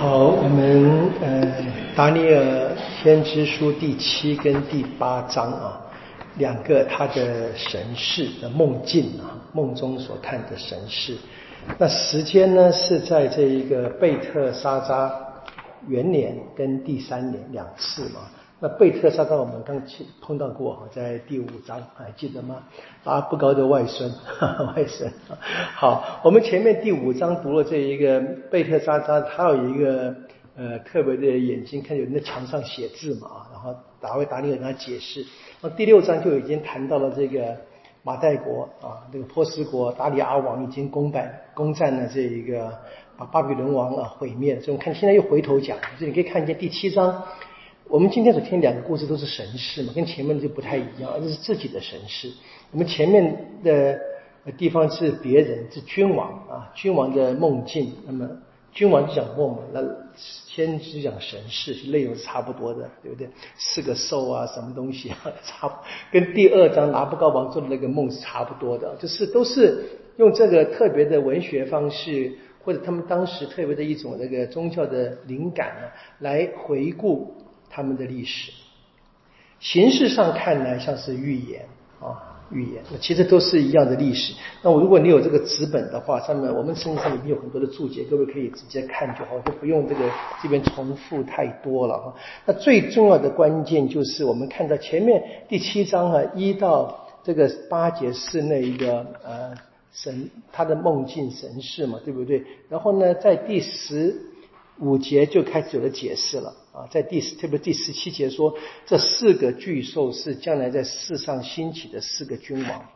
好，我们呃达尼尔天之书第七跟第八章啊，两个他的神事的梦境啊，梦中所看的神事。那时间呢是在这一个贝特沙扎元年跟第三年两次嘛。那贝特沙扎我们刚碰到过哈，在第五章还记得吗？阿不高的外孙，外孙。好，我们前面第五章读了这一个贝特沙扎，他有一个呃特别的眼睛，看有人在墙上写字嘛啊，然后达维达尼尔跟他解释。那第六章就已经谈到了这个马代国啊，这个波斯国达里阿王已经攻败攻占了这一个把巴比伦王啊毁灭。所以我们看现在又回头讲，这你可以看见第七章。我们今天所听两个故事都是神事嘛，跟前面的就不太一样，这是自己的神事。我们前面的地方是别人，是君王啊，君王的梦境。那么君王就讲梦嘛，那先知讲神事，内容是差不多的，对不对？四个兽啊，什么东西啊，差跟第二章拿布高王做的那个梦是差不多的，就是都是用这个特别的文学方式，或者他们当时特别的一种那个宗教的灵感啊，来回顾。他们的历史，形式上看来像是预言啊，预言。那其实都是一样的历史。那我如果你有这个纸本的话，上面我们圣经上已经有很多的注解，各位可以直接看就好，就不用这个这边重复太多了哈。那最重要的关键就是我们看到前面第七章啊，一到这个八节是那一个呃神他的梦境神事嘛，对不对？然后呢，在第十。五节就开始有了解释了啊，在第十特别第十七节说，这四个巨兽是将来在世上兴起的四个君王，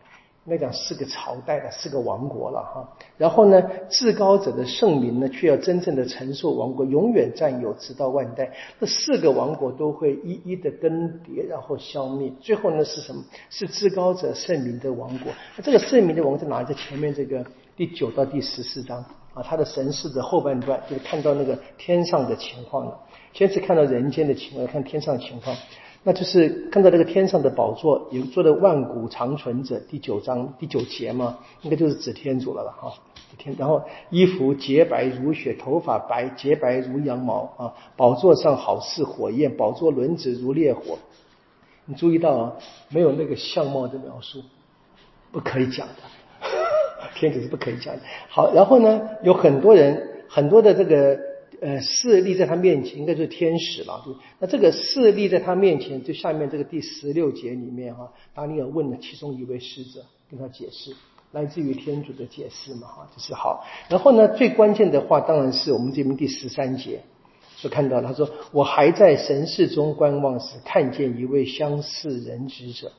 应该讲四个朝代了四个王国了哈。然后呢，至高者的圣名呢，却要真正的承受王国，永远占有，直到万代。这四个王国都会一一的更迭，然后消灭。最后呢是什么？是至高者圣名的王国。那这个圣名的王国在哪？在前面这个第九到第十四章。啊，他的神事的后半段就是看到那个天上的情况了。先是看到人间的情况，看天上的情况，那就是看到那个天上的宝座，有做的万古长存者。第九章第九节嘛，应该就是指天主了了哈。天，然后衣服洁白如雪，头发白洁白如羊毛啊。宝座上好似火焰，宝座轮子如烈火。你注意到啊，没有那个相貌的描述，不可以讲的。天主是不可以讲的。好，然后呢，有很多人，很多的这个呃势力在他面前，应该就是天使了。那这个势力在他面前，就下面这个第十六节里面哈，达尼尔问了其中一位使者，跟他解释，来自于天主的解释嘛哈，就是好。然后呢，最关键的话当然是我们这边第十三节所看到，他说我还在神世中观望时，看见一位相似人之者。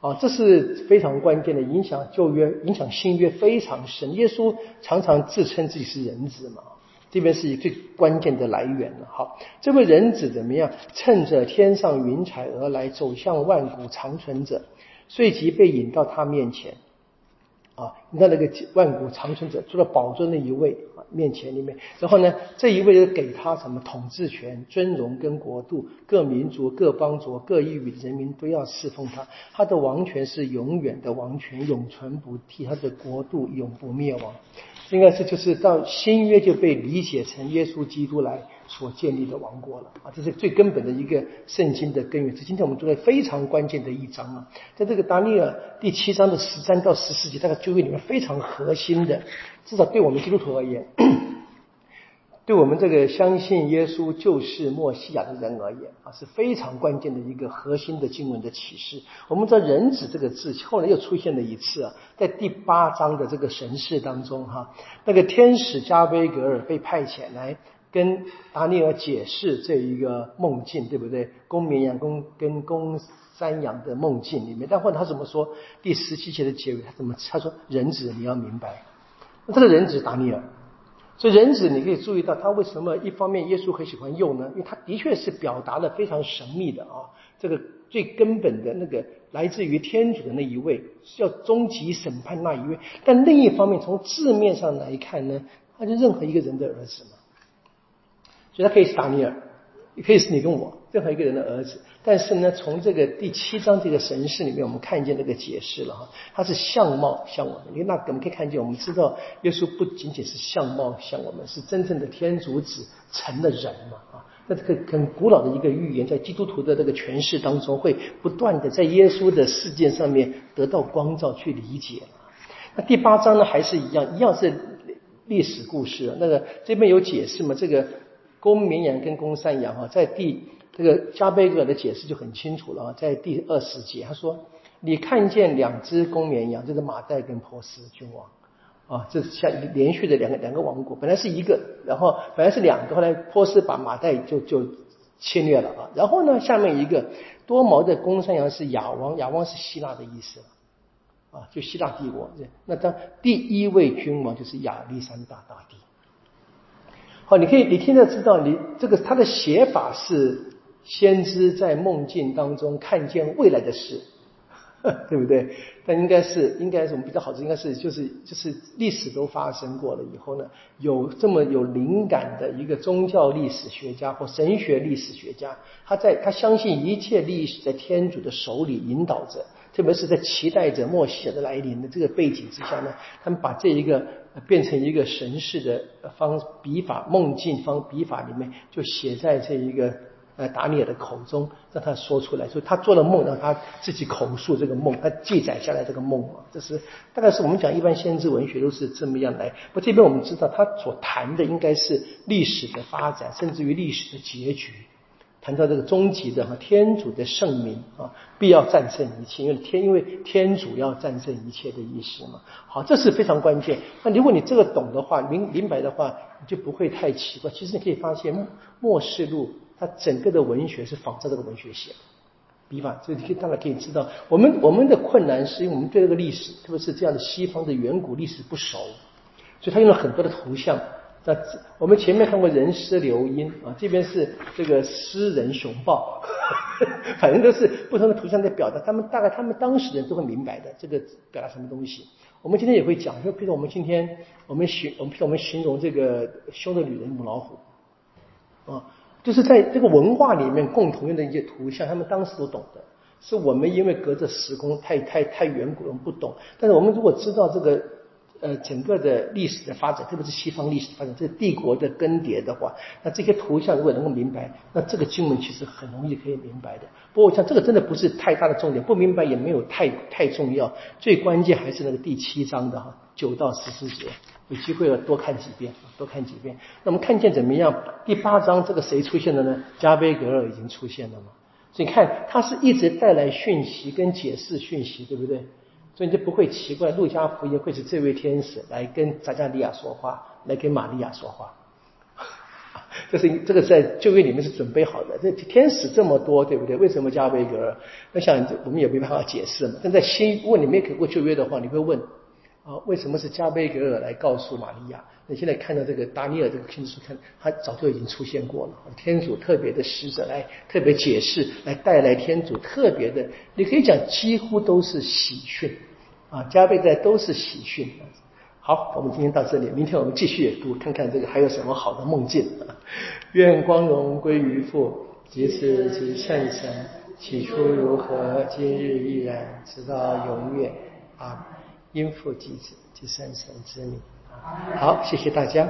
啊，这是非常关键的，影响旧约、影响新约非常深。耶稣常常自称自己是人子嘛，这边是以最关键的来源了。好，这位人子怎么样？趁着天上云彩而来，走向万古长存者，随即被引到他面前。啊，你看那个万古长存者，除了宝尊的一位啊面前里面，然后呢，这一位就给他什么统治权、尊荣跟国度，各民族、各邦族、各异域的人民都要侍奉他，他的王权是永远的王权，永存不替，他的国度永不灭亡。应该是就是到新约就被理解成耶稣基督来。所建立的王国了啊，这是最根本的一个圣经的根源。这今天我们读的非常关键的一章啊，在这个达尼尔第七章的十三到十四节，大概就会里面非常核心的，至少对我们基督徒而言，对我们这个相信耶稣就是墨西亚的人而言啊，是非常关键的一个核心的经文的启示。我们在人子这个字后来又出现了一次啊，在第八章的这个神事当中哈，那个天使加贝格尔被派遣来。跟达尼尔解释这一个梦境，对不对？公绵羊、公跟公山羊的梦境里面，但问他怎么说？第十七节的结尾，他怎么？他说：“人子，你要明白，这个人子达尼尔，所以人子你可以注意到，他为什么一方面耶稣很喜欢用呢？因为他的确是表达了非常神秘的啊，这个最根本的那个来自于天主的那一位，叫终极审判那一位。但另一方面，从字面上来看呢，他就任何一个人的儿子嘛。所以他可以是达尼尔，也可以是你跟我任何一个人的儿子。但是呢，从这个第七章这个神事里面，我们看见那个解释了哈，他是相貌像我们。因为那我们可以看见，我们知道耶稣不仅仅是相貌像我们，是真正的天主子成了人嘛啊。那这个很古老的一个预言，在基督徒的这个诠释当中，会不断的在耶稣的事件上面得到光照去理解。那第八章呢，还是一样，一样是历史故事。那个这边有解释嘛？这个公绵羊跟公山羊啊，在第这个加贝格的解释就很清楚了啊，在第二十节他说：“你看见两只公绵羊，就是马代跟波斯君王啊，这是像连续的两个两个王国，本来是一个，然后本来是两个，后来波斯把马代就就侵略了啊。然后呢，下面一个多毛的公山羊是亚王，亚王是希腊的意思。”啊，就希腊帝国，那当第一位君王就是亚历山大大帝。好，你可以，你听得知道，你这个他的写法是先知在梦境当中看见未来的事。对不对？但应该是，应该是我们比较好的，应该是就是就是历史都发生过了以后呢，有这么有灵感的一个宗教历史学家或神学历史学家，他在他相信一切历史在天主的手里引导着，特别是在期待着末世的来临的这个背景之下呢，他们把这一个变成一个神式的方笔法梦境方笔法里面，就写在这一个。呃，达尼尔的口中让他说出来，所以他做了梦，让他自己口述这个梦，他记载下来这个梦啊，这是大概是我们讲一般先知文学都是这么样来。不，这边我们知道他所谈的应该是历史的发展，甚至于历史的结局，谈到这个终极的哈天主的圣名啊，必要战胜一切，因为天因为天主要战胜一切的意思嘛。好，这是非常关键。那如果你这个懂的话，明明白的话，你就不会太奇怪。其实你可以发现末世录。它整个的文学是仿照这个文学写的，笔法，所以可以大家可以知道，我们我们的困难是因为我们对这个历史，特别是这样的西方的远古历史不熟，所以他用了很多的图像。那我们前面看过人诗流音啊，这边是这个诗人熊抱，反正都是不同的图像在表达，他们大概他们当时人都会明白的，这个表达什么东西。我们今天也会讲，就比如我们今天我们形我们我们形容这个凶的女人母老虎啊。就是在这个文化里面共同用的一些图像，他们当时都懂的，是我们因为隔着时空太太太远古，我们不懂。但是我们如果知道这个呃整个的历史的发展，特别是西方历史的发展，这个帝国的更迭的话，那这些图像如果能够明白，那这个经文其实很容易可以明白的。不过我想这个真的不是太大的重点，不明白也没有太太重要，最关键还是那个第七章的哈九到十四节。有机会要多看几遍，多看几遍。那我们看见怎么样？第八章这个谁出现了呢？加贝格尔已经出现了嘛？所以看，他是一直带来讯息跟解释讯息，对不对？所以你就不会奇怪，路加福音会是这位天使来跟撒加利亚说话，来跟玛利亚说话。这是这个在旧约里面是准备好的。这天使这么多，对不对？为什么加贝格尔？那想我们也没办法解释嘛。但在新，如果你没给过旧约的话，你会问。啊，为什么是加贝格尔来告诉玛利亚？你现在看到这个达尼尔这个天书，看他早就已经出现过了。天主特别的使者来特别解释，来带来天主特别的，你可以讲几乎都是喜讯啊，加倍在都是喜讯。好，我们今天到这里，明天我们继续读，看看这个还有什么好的梦境。愿光荣归于父，及子及圣神，起初如何，今日依然，直到永远啊。应付机子，及圣神之名。好，谢谢大家。